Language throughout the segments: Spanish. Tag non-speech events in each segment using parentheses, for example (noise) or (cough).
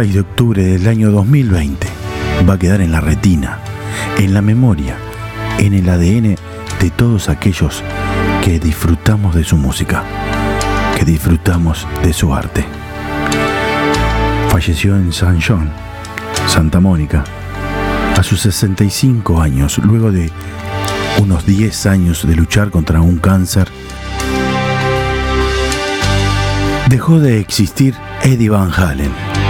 6 de octubre del año 2020 va a quedar en la retina, en la memoria, en el ADN de todos aquellos que disfrutamos de su música, que disfrutamos de su arte. Falleció en San John, Santa Mónica, a sus 65 años, luego de unos 10 años de luchar contra un cáncer. Dejó de existir Eddie Van Halen.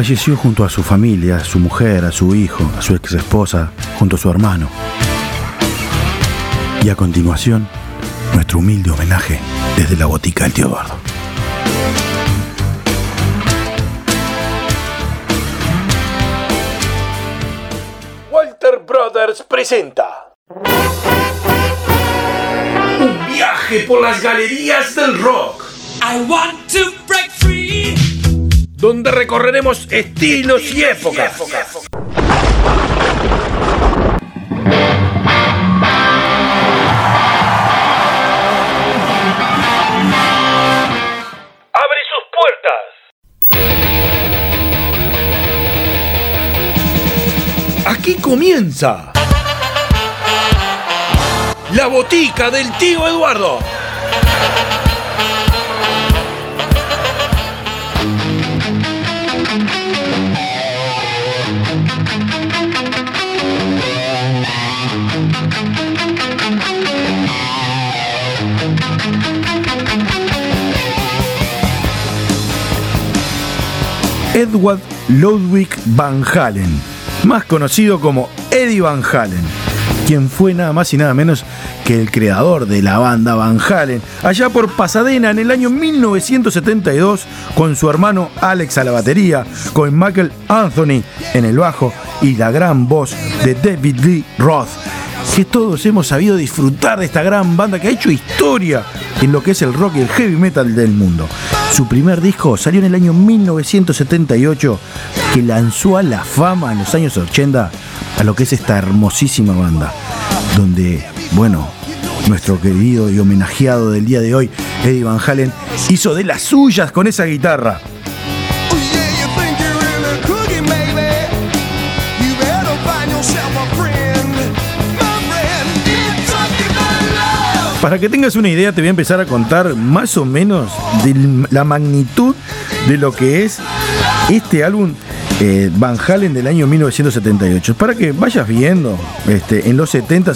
Falleció junto a su familia, a su mujer, a su hijo, a su ex esposa, junto a su hermano. Y a continuación, nuestro humilde homenaje desde la botica del tío Eduardo. Walter Brothers presenta un viaje por las galerías del rock. I want to. Donde recorreremos estilos y épocas. Abre sus puertas. Aquí comienza la botica del tío Eduardo. Edward Ludwig Van Halen, más conocido como Eddie Van Halen, quien fue nada más y nada menos que el creador de la banda Van Halen, allá por Pasadena en el año 1972, con su hermano Alex a la batería, con Michael Anthony en el bajo y la gran voz de David Lee Roth que todos hemos sabido disfrutar de esta gran banda que ha hecho historia en lo que es el rock y el heavy metal del mundo. Su primer disco salió en el año 1978, que lanzó a la fama en los años 80 a lo que es esta hermosísima banda, donde, bueno, nuestro querido y homenajeado del día de hoy, Eddie Van Halen, hizo de las suyas con esa guitarra. Para que tengas una idea, te voy a empezar a contar más o menos de la magnitud de lo que es este álbum eh, Van Halen del año 1978. Para que vayas viendo, este, en los 70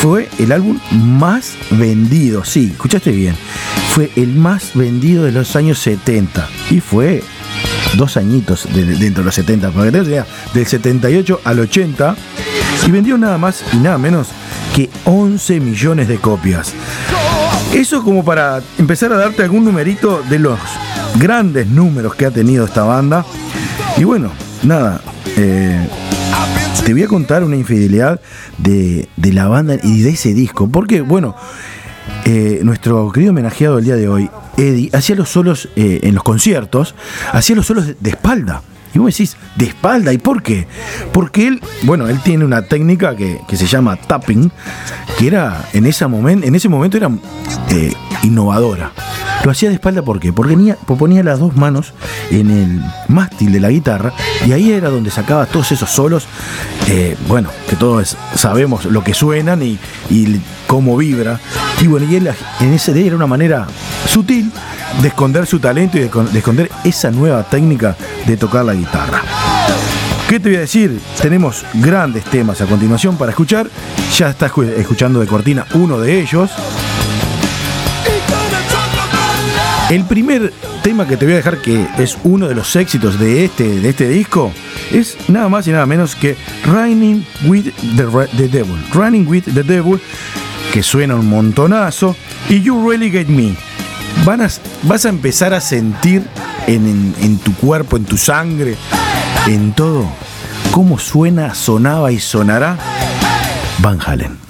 fue el álbum más vendido. Sí, escuchaste bien. Fue el más vendido de los años 70. Y fue dos añitos de, dentro de los 70. Para que del 78 al 80. Y vendió nada más y nada menos que 11 millones de copias. Eso como para empezar a darte algún numerito de los grandes números que ha tenido esta banda. Y bueno, nada, eh, te voy a contar una infidelidad de, de, la banda y de ese disco. Porque, bueno, eh, nuestro querido homenajeado el día de hoy, Eddie, hacía los solos eh, en los conciertos, hacía los solos de, de espalda. Y vos decís, de espalda, ¿y por qué? Porque él, bueno, él tiene una técnica que, que se llama tapping, que era en, esa momen, en ese momento era eh, innovadora. Lo hacía de espalda. Porque ponía, las dos manos en el mástil de la guitarra y ahí era donde sacaba todos esos solos, eh, bueno, que todos sabemos lo que suenan y, y cómo vibra. Y bueno, y él en ese día era una manera sutil de esconder su talento y de, de, esconder esa nueva técnica de tocar la guitarra. ¿Qué te voy a decir? Tenemos grandes temas a continuación para escuchar. Ya estás escuchando de cortina uno de ellos. El primer tema que te voy a dejar, que es uno de los éxitos de este, de este disco, es nada más y nada menos que Running with the, Devil. Running with the Devil, que suena un montonazo, y You Really Get Me. Van a, vas a empezar a sentir en, en, en, tu cuerpo, en tu sangre, en todo, cómo suena, sonaba y sonará Van Halen.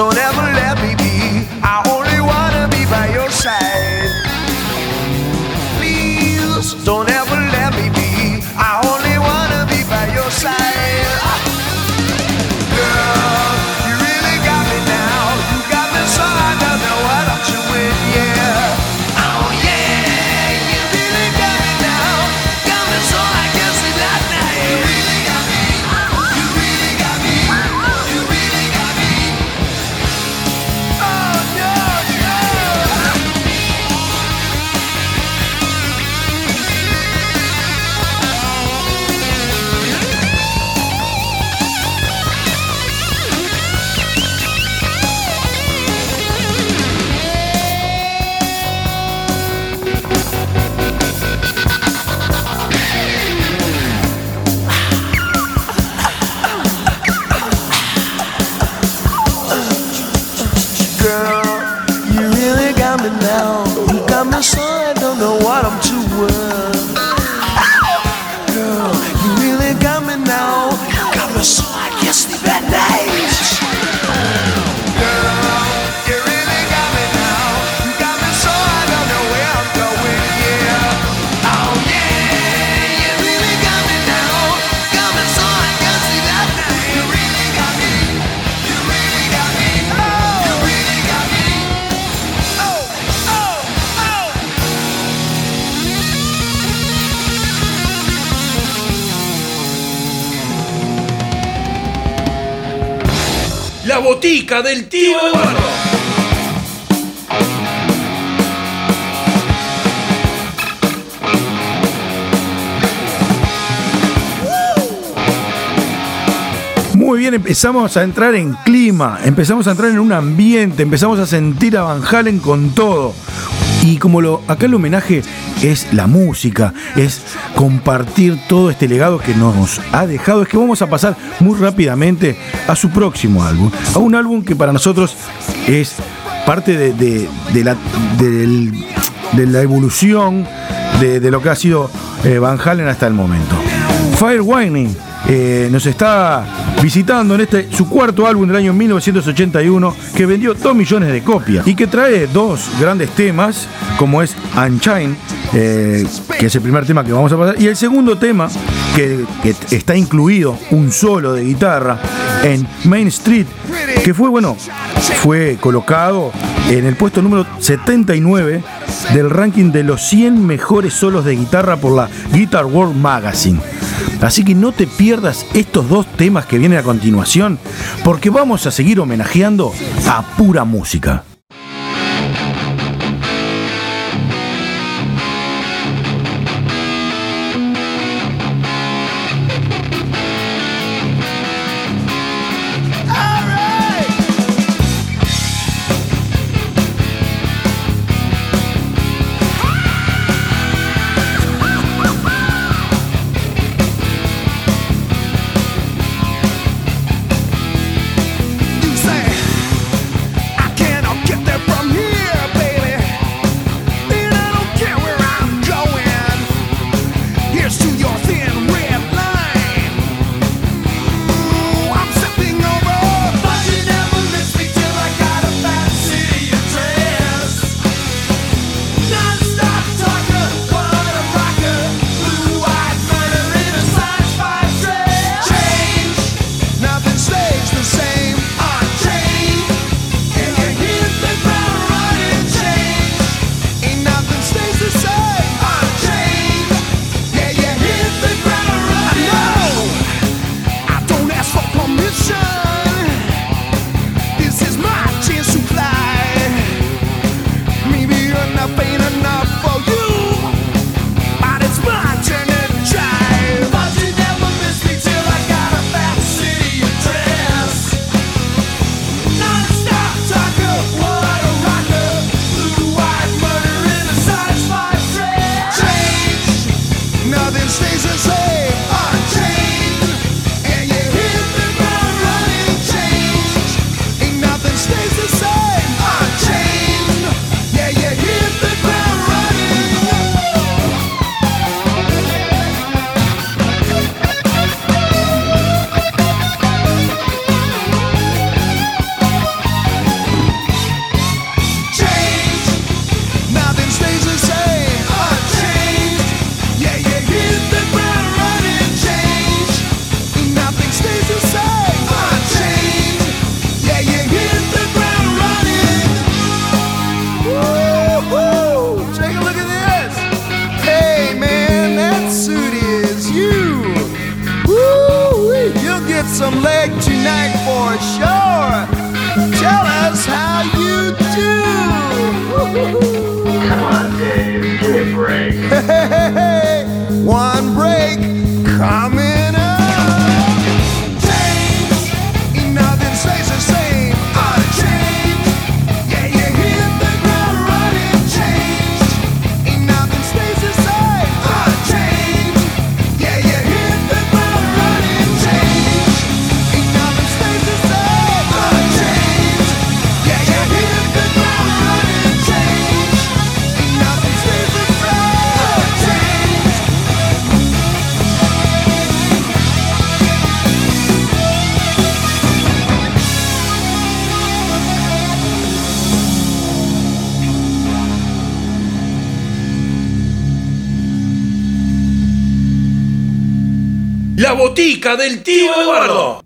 Don't ever bien, empezamos a entrar en clima, empezamos a entrar en un ambiente, empezamos a sentir a Van Halen con todo. Y como lo, acá el homenaje es la música, es compartir todo este legado que nos ha dejado, es que vamos a pasar muy rápidamente a su próximo álbum, a un álbum que para nosotros es parte de, la, de evolución de, lo que ha sido eh, Van Halen hasta el momento. Firewinding eh, nos está visitando en este su cuarto álbum del año 1981 que vendió 2 millones de copias y que trae dos grandes temas como es Unchained eh, que es el primer tema que vamos a pasar y el segundo tema que, que está incluido un solo de guitarra en Main Street que fue bueno fue colocado en el puesto número 79 del ranking de los 100 mejores solos de guitarra por la Guitar World Magazine. Así que no te pierdas estos dos temas que vienen a continuación, porque vamos a seguir homenajeando a pura música. Botica del tío Eduardo.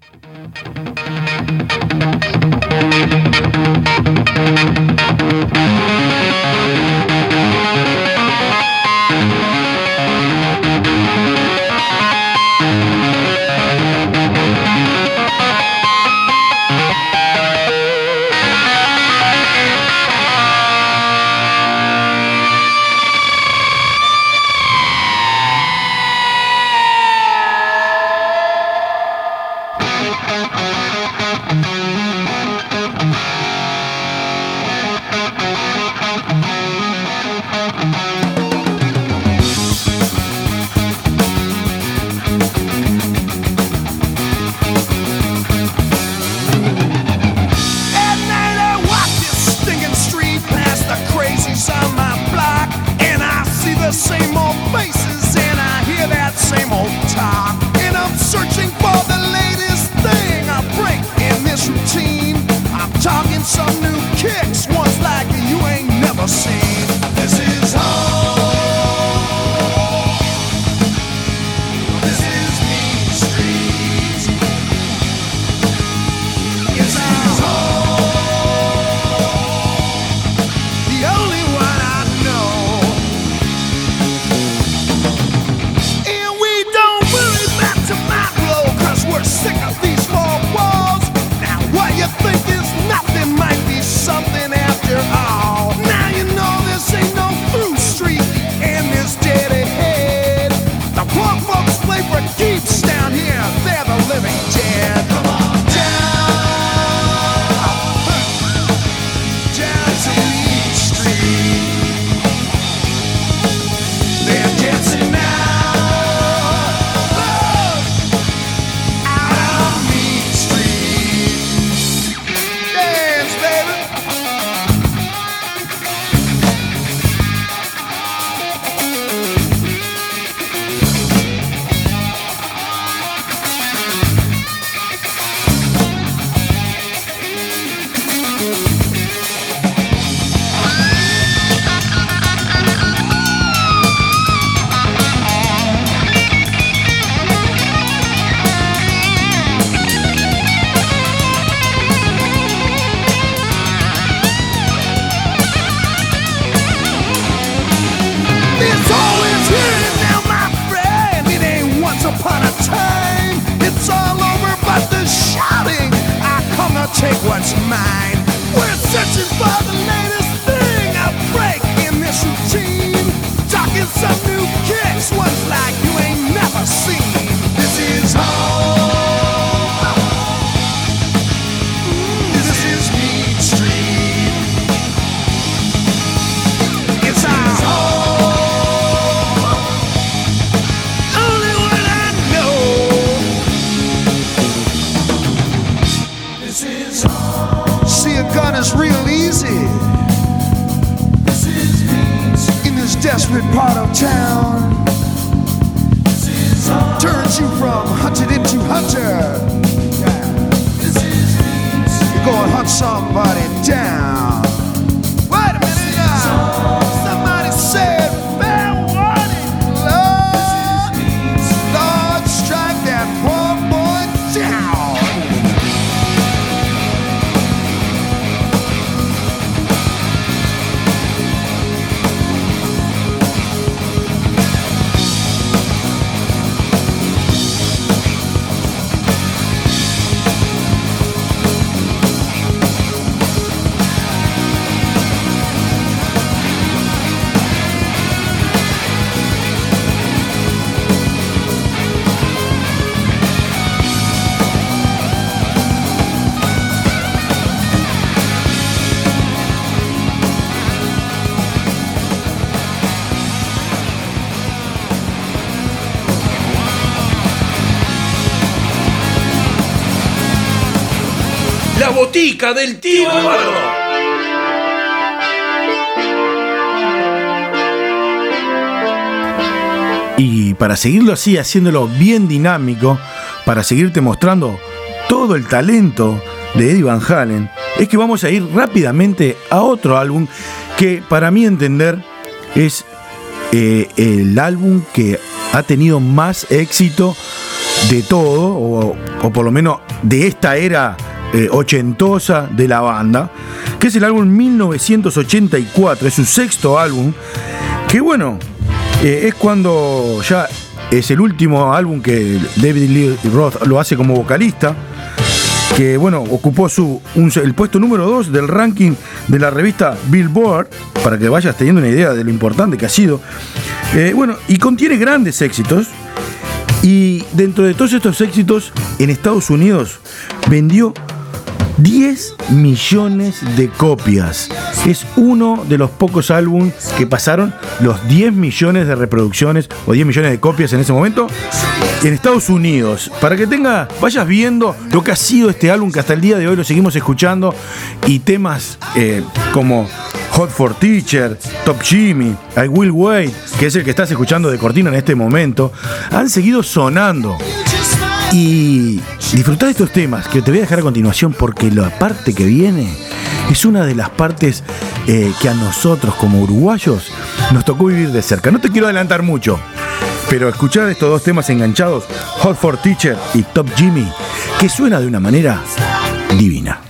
Del tío Eduardo. Y para seguirlo así, haciéndolo bien dinámico, para seguirte mostrando todo el talento de Eddie Van Halen, es que vamos a ir rápidamente a otro álbum que para mí entender es eh, el álbum que ha tenido más éxito de todo, o por lo menos de esta era eh, ochentosa de la banda, que es el álbum 1984, es su sexto álbum, que bueno, eh, es cuando ya es el último álbum que David Lee Roth lo hace como vocalista, que bueno, ocupó su, el puesto número 2 del ranking de la revista Billboard, para que vayas teniendo una idea de lo importante que ha sido. Eh, bueno, y contiene grandes éxitos. Y dentro de todos estos éxitos, en Estados Unidos vendió 10 millones de copias. Es uno de los pocos álbumes que pasaron los 10 millones de reproducciones o 10 millones de copias en ese momento en Estados Unidos. Para que tenga, vayas viendo lo que ha sido este álbum que hasta el día de hoy lo seguimos escuchando y temas eh, como Hot for Teacher, Top Jimmy, I Will Wait, que es el que estás escuchando de cortina en este momento, han seguido sonando. Y disfrutar estos temas que te voy a dejar a continuación porque la parte que viene es una de las partes eh, que a nosotros como uruguayos nos tocó vivir de cerca. No te quiero adelantar mucho, pero escuchar estos dos temas enganchados, Hot for Teacher y Top Jimmy, que suena de una manera divina.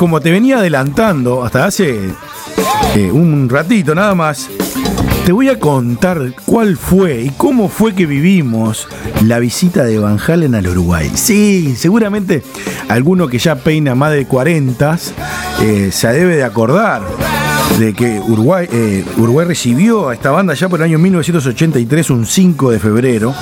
Como te venía adelantando hasta hace eh, un ratito nada más, te voy a contar cuál fue y cómo fue que vivimos la visita de Van Halen al Uruguay. Sí, seguramente alguno que ya peina más de 40 eh, se debe de acordar de que Uruguay, eh, Uruguay recibió a esta banda ya por el año 1983, un 5 de febrero,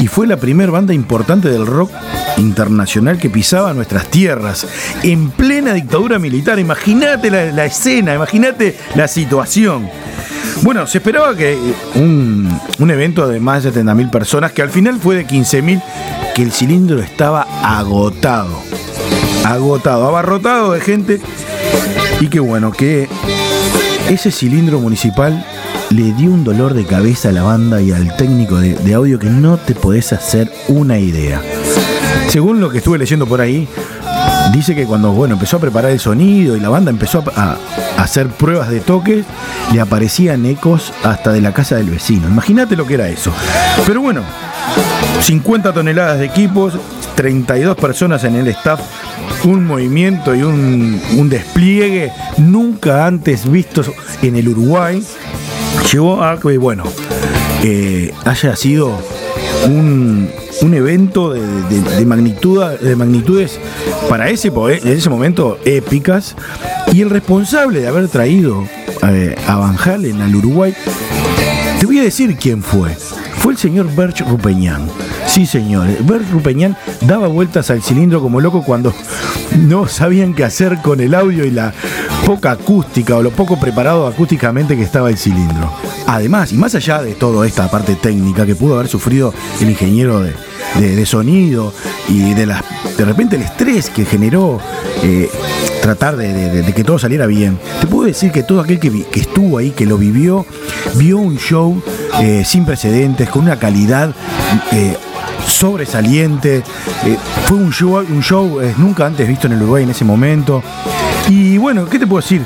y fue la primera banda importante del rock internacional que pisaba nuestras tierras en dictadura militar. Imagínate la, escena, imagínate la situación. Bueno, se esperaba que eh, un, un evento de más de 70.000 personas, que al final fue de 15.000, que el cilindro estaba agotado. Agotado, abarrotado de gente. Y que bueno, que ese cilindro municipal le dio un dolor de cabeza a la banda y al técnico de, de audio que no te podés hacer una idea. Según lo que estuve leyendo por ahí, dice que cuando bueno, empezó a preparar el sonido y la banda empezó a, hacer pruebas de toque, le aparecían ecos hasta de la casa del vecino. Imagínate lo que era eso. Pero bueno, 50 toneladas de equipos, 32 personas en el staff, un movimiento y un, un despliegue nunca antes vistos en el Uruguay, llevó a que, bueno, eh, haya sido un, un evento de, magnitud, de magnitudes para en ese momento épicas. Y el responsable de haber traído eh, a Van Halen al Uruguay, te voy a decir quién fue. Fue el señor Berch Rupeñán. Sí, señor. Berch Rupeñán daba vueltas al cilindro como loco cuando no sabían qué hacer con el audio y la poca acústica o lo poco preparado acústicamente que estaba el cilindro. Además, y más allá de toda esta parte técnica que pudo haber sufrido el ingeniero de, de- sonido y de, la, de repente el estrés que generó eh, tratar de, de- que todo saliera bien, te puedo decir que todo aquel que, estuvo ahí, que lo vivió, vio un show eh, sin precedentes, con una calidad eh, sobresaliente. Fue un show, un show nunca antes visto en el Uruguay en ese momento. Y bueno, ¿qué te puedo decir?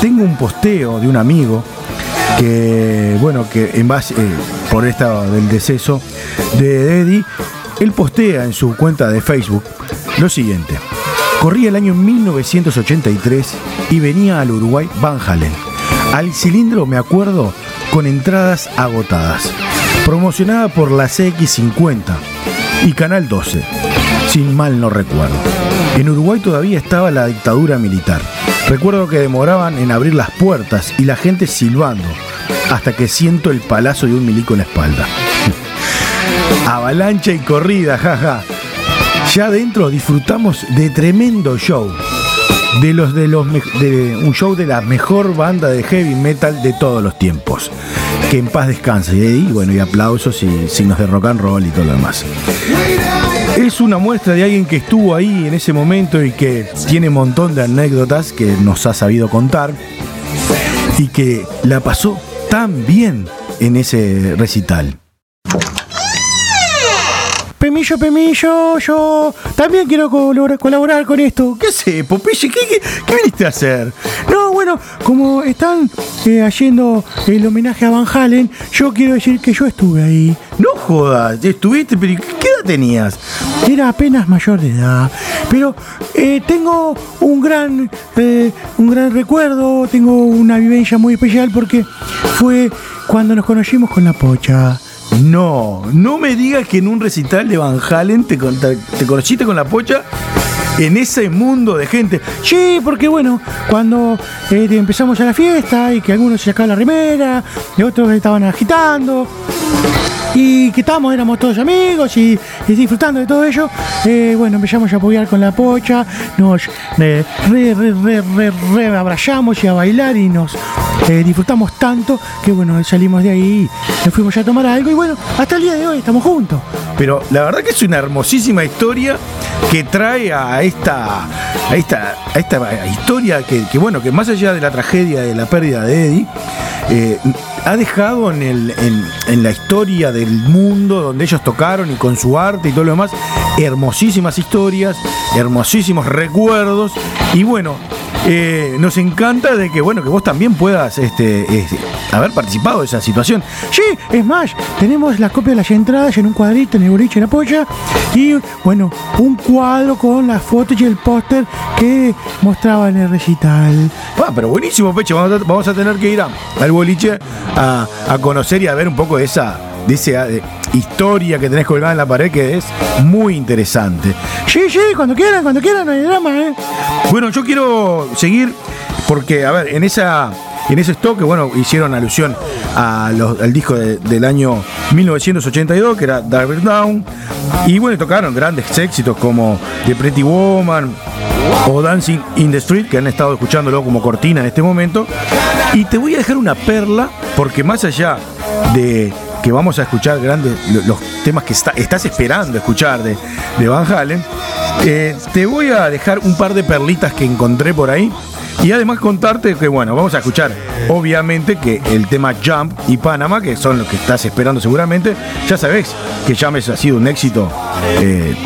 Tengo un posteo de un amigo que, bueno, que en base, por esta del deceso de Eddie, él postea en su cuenta de Facebook lo siguiente. Corría el año 1983 y venía al Uruguay Van Halen. Al cilindro me acuerdo con entradas agotadas. Promocionada por la CX50 y Canal 12, sin mal no recuerdo. En Uruguay todavía estaba la dictadura militar. Recuerdo que demoraban en abrir las puertas y la gente silbando, hasta que siento el palazo de un milico en la espalda. (laughs) Avalancha y corrida, jaja. Ya adentro disfrutamos de tremendo show. De los de los de un show de la mejor banda de heavy metal de todos los tiempos. Que en paz descanse. Y bueno, y aplausos y signos de rock and roll y todo lo demás. Es una muestra de alguien que estuvo ahí en ese momento y que tiene un montón de anécdotas que nos ha sabido contar y que la pasó tan bien en ese recital. Pemillo, Pemillo, yo también quiero colaborar, con esto. ¿Qué sé, Popeye? ¿Qué, qué, qué viniste a hacer? No, bueno, como están eh, haciendo el homenaje a Van Halen, yo quiero decir que yo estuve ahí. No jodas, estuviste, pero ¿qué edad tenías? Era apenas mayor de edad, pero eh, tengo un gran, eh, un gran recuerdo, tengo una vivencia muy especial porque fue cuando nos conocimos con la pocha. No, no me digas que en un recital de Van Halen te, te, con la pocha en ese mundo de gente. Sí, porque bueno, cuando eh, empezamos a la fiesta y que algunos se sacaban la remera y otros estaban agitando y que estábamos, éramos todos amigos y, disfrutando de todo ello, eh, bueno, empezamos a apoyar con la pocha, nos eh, re, re, re, re, re abrazamos y a bailar y nos eh, disfrutamos tanto que bueno, salimos de ahí, nos fuimos a tomar algo y bueno, hasta el día de hoy estamos juntos. Pero la verdad que es una hermosísima historia que trae a esta, a esta, a esta historia que, que, bueno, que más allá de la tragedia de la pérdida de Eddie, eh, ha dejado en, el, en, la historia del mundo donde ellos tocaron y con su arte y todo lo demás, hermosísimas historias, hermosísimos recuerdos. Y bueno, eh, nos encanta de que, bueno, que vos también puedas este, haber participado de esa situación. Sí, es más, tenemos la copia de las entradas en un cuadrito en el boliche en la polla y, bueno, un cuadro con las fotos y el póster que mostraba en el recital. Ah, pero buenísimo, Peche. Vamos a, tener que ir al boliche a, conocer y a ver un poco de esa, de esa eh, historia que tenés colgada en la pared que es muy interesante. Sí, sí, cuando quieran, cuando quieran, no hay drama, ¿eh? Bueno, yo quiero seguir porque, a ver, en esa. En ese stock, bueno, hicieron alusión a los- al disco de- del año 1982, que era Diver Down. Y bueno, tocaron grandes éxitos como The Pretty Woman o Dancing in the Street, que han estado escuchándolo como cortina en este momento. Y te voy a dejar una perla, porque más allá de que vamos a escuchar grandes lo- los temas que está- estás esperando escuchar de, de Van Halen, eh, te voy a dejar un par de perlitas que encontré por ahí. Y además contarte que, bueno, vamos a escuchar, obviamente, que el tema Jump y Panama, que son los que estás esperando seguramente, ya sabés que Jump ha sido un éxito. eh,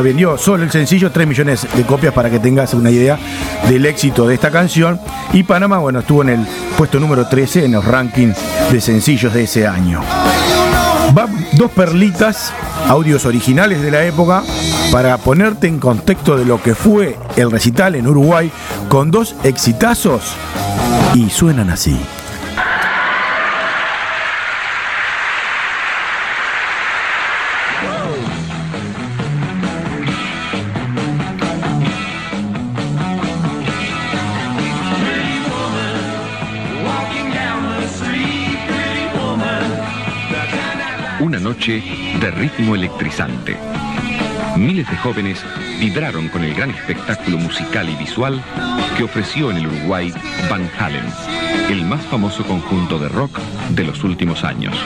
vendido solo el sencillo 3 millones de copias para que tengas una idea del éxito de esta canción. Y Panama, bueno, estuvo en el puesto número 13 en los rankings de sencillos de ese año. Va dos perlitas, audios originales de la época, para ponerte en contexto de lo que fue el recital en Uruguay, con dos exitazos y suenan así. De ritmo electrizante. Miles de jóvenes vibraron con el gran espectáculo musical y visual que ofreció en el Uruguay Van Halen, el más famoso conjunto de rock de los últimos años.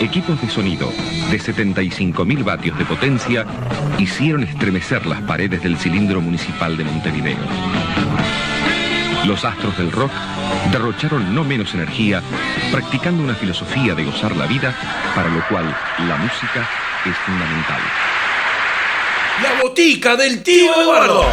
Equipos de sonido de 75.000 vatios de potencia hicieron estremecer las paredes del cilindro municipal de Montevideo. Los astros del rock derrocharon no menos energía practicando una filosofía de gozar la vida, para lo cual la música es fundamental. La botica del tío Eduardo.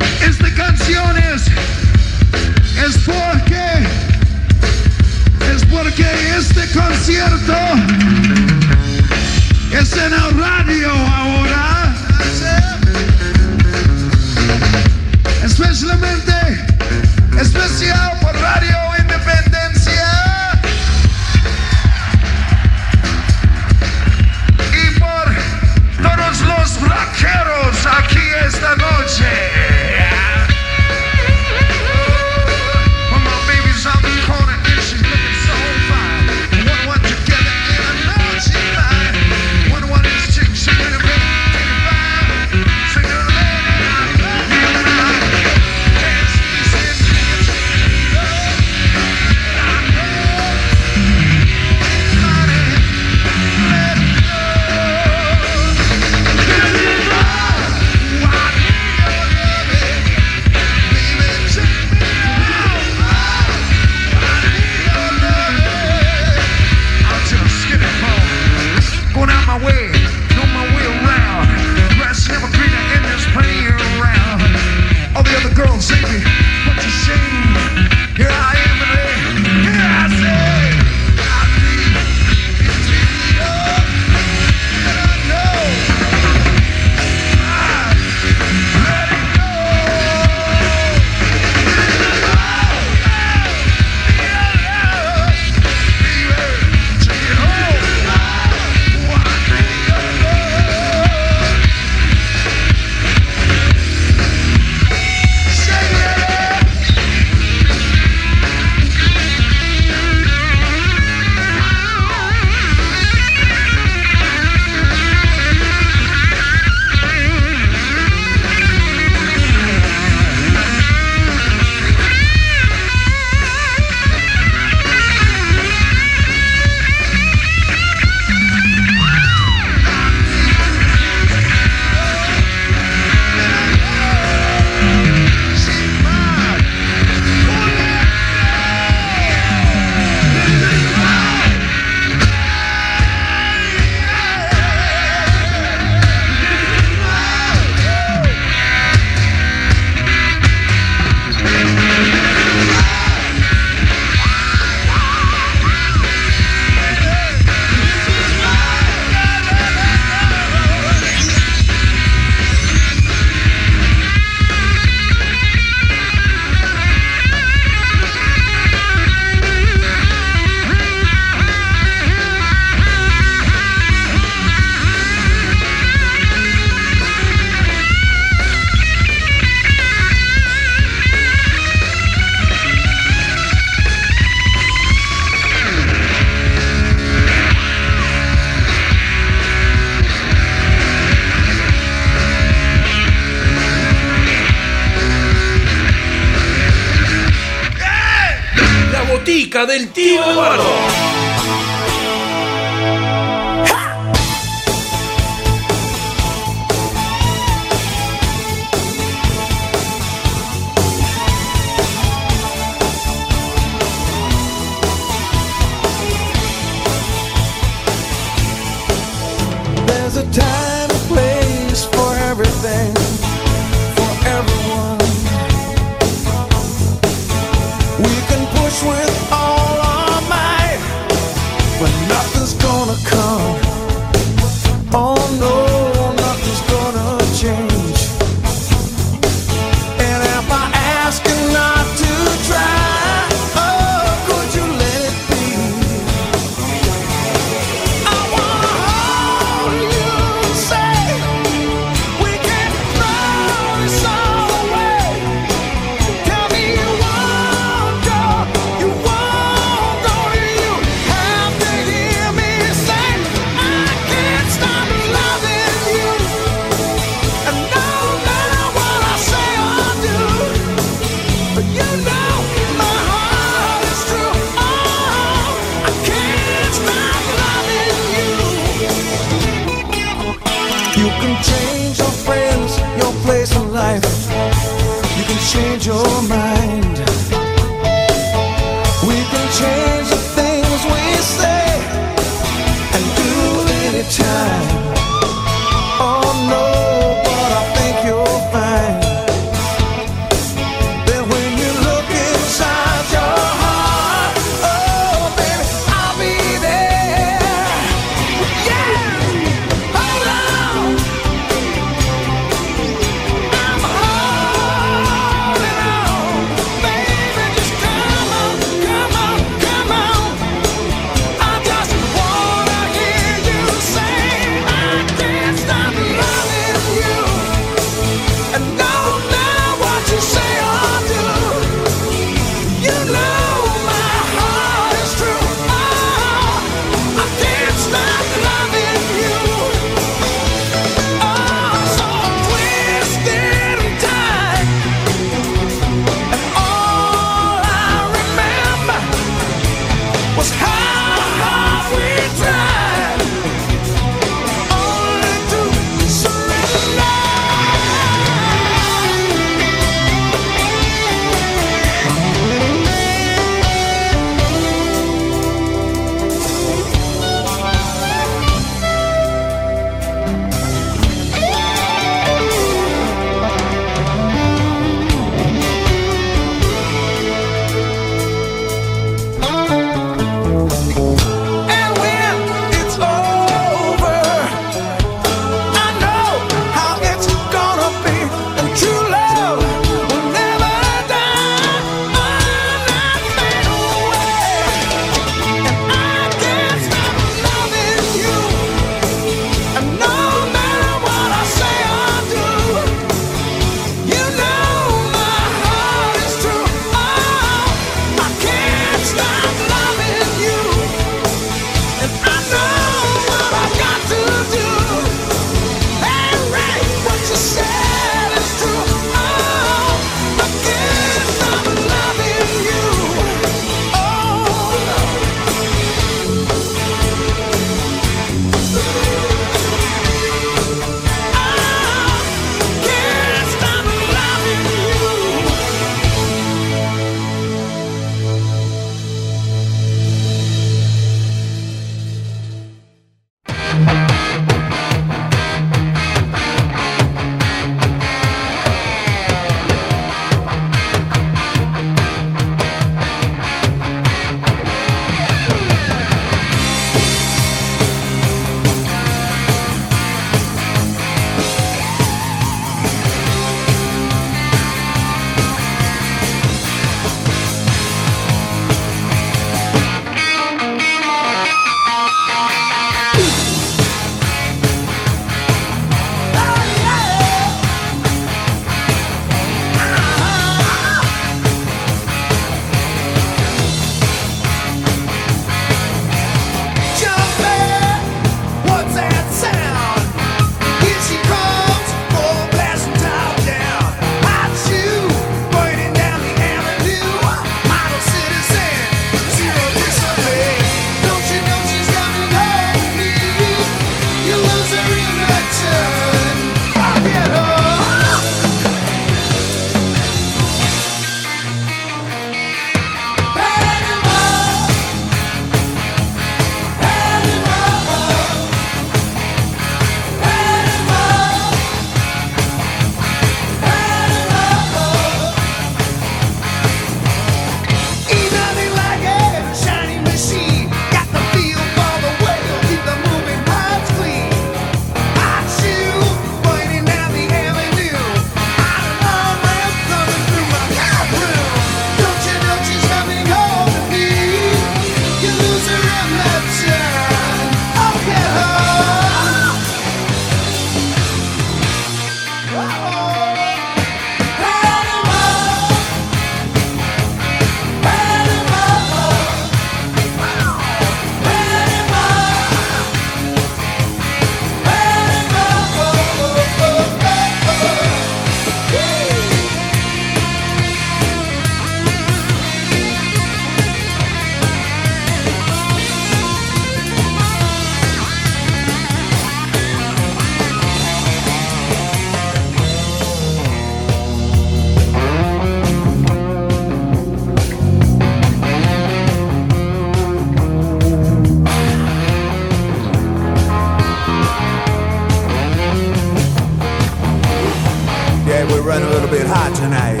run a little bit hot tonight.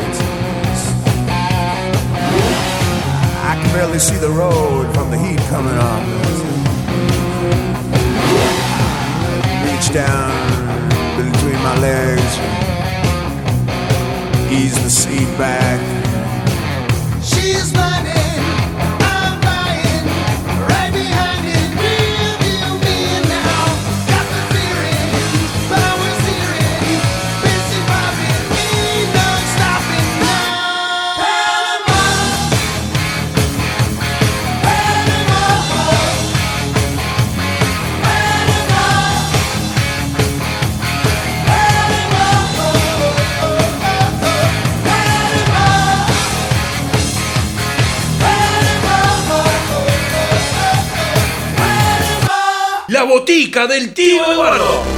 I can barely see the road from the heat coming on. Reach down between my legs, ease the seat back. She's running. rica del tío Eduardo.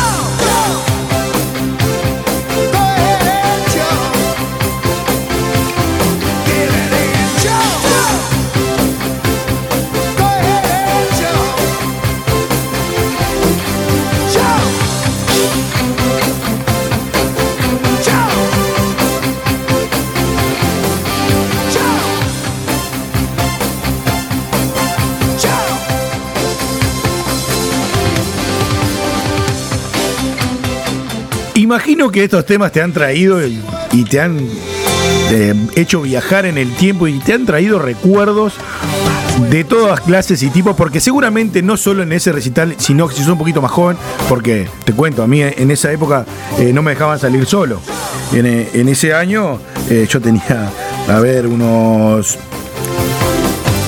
go! imagino que estos temas te han traído y, te han eh, hecho viajar en el tiempo y te han traído recuerdos de todas clases y tipos, porque seguramente no solo en ese recital, sino que si sos un poquito más joven, porque te cuento, a mí en esa época eh, no me dejaban salir solo. En, eh, ese año yo tenía, a ver, unos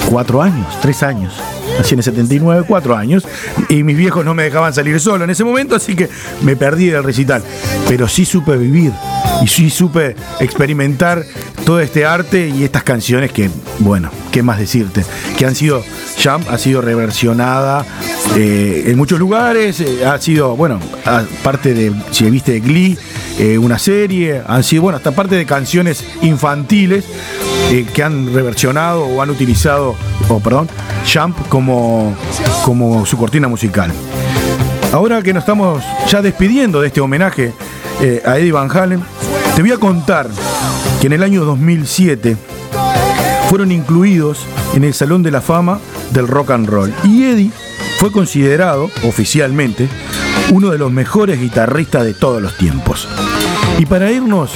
cuatro años, tres años. Nací en el 79, cuatro años. Y mis viejos no me dejaban salir solo en ese momento, así que me perdí del recital. Pero sí supe vivir y sí supe experimentar todo este arte y estas canciones que, bueno, ¿qué más decirte? Que han sido, Jump ha sido reversionada eh, en muchos lugares, eh, ha sido, bueno, parte de, si viste Glee, eh, una serie, han sido, bueno, hasta parte de canciones infantiles que han reversionado o han utilizado, o perdón, Jump como, como su cortina musical. Ahora que nos estamos ya despidiendo de este homenaje eh, a Eddie Van Halen, te voy a contar que en el año 2007 fueron incluidos en el Salón de la Fama del Rock and Roll. Y Eddie fue considerado oficialmente uno de los mejores guitarristas de todos los tiempos. Y para irnos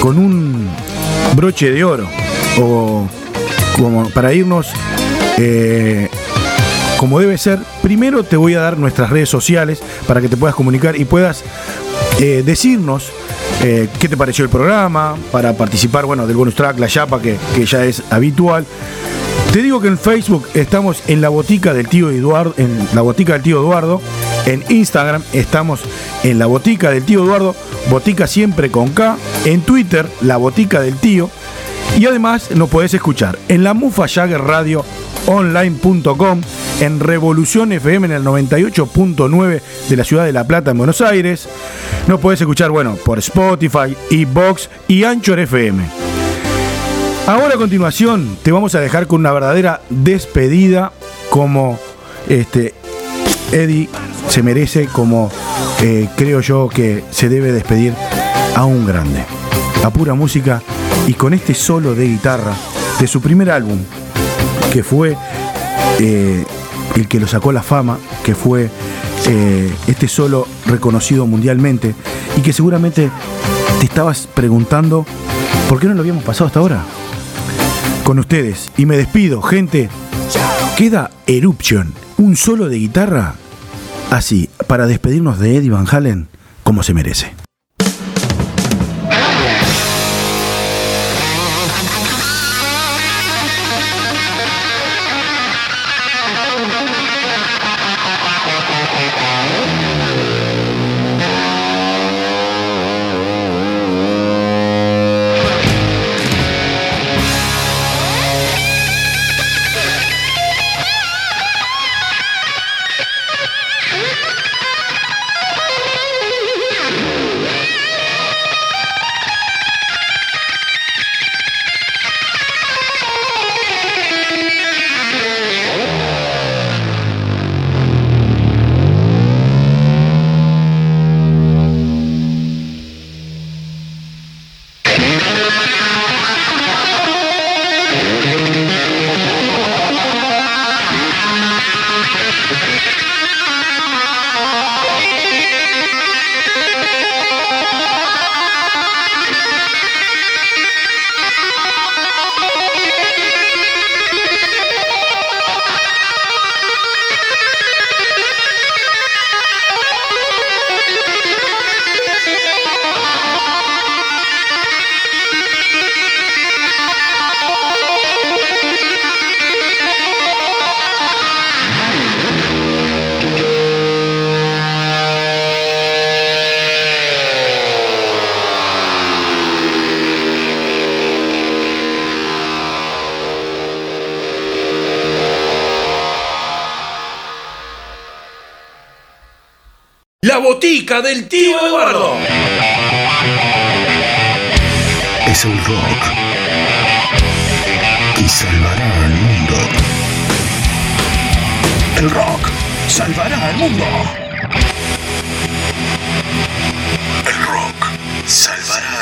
con un broche de oro, o como para irnos eh, como debe ser, primero te voy a dar nuestras redes sociales para que te puedas comunicar y puedas eh, decirnos eh, qué te pareció el programa, para participar, bueno, del bonus track, la chapa, que, que ya es habitual. Te digo que en Facebook estamos en la botica del tío Eduardo, en la botica del tío Eduardo. En Instagram estamos en la botica del tío Eduardo, botica siempre con K. En Twitter, la botica del tío. Y además nos podés escuchar en la Mufa Jagger Radio online.com, en Revolución FM en el 98.9 de la ciudad de La Plata en Buenos Aires. Nos podés escuchar, bueno, por Spotify, Box y Anchor FM. Ahora a continuación te vamos a dejar con una verdadera despedida como este Eddie se merece, como eh, creo yo que se debe despedir a un grande. A pura música y con este solo de guitarra de su primer álbum, que fue eh, el que lo sacó la fama, que fue eh, este solo reconocido mundialmente y que seguramente te estabas preguntando por qué no lo habíamos pasado hasta ahora. Con ustedes, y me despido, gente, queda Eruption, un solo de guitarra, así, para despedirnos de Eddie Van Halen como se merece. botica del tío Eduardo. Es el rock que salvará al mundo. El rock salvará al mundo. El rock salvará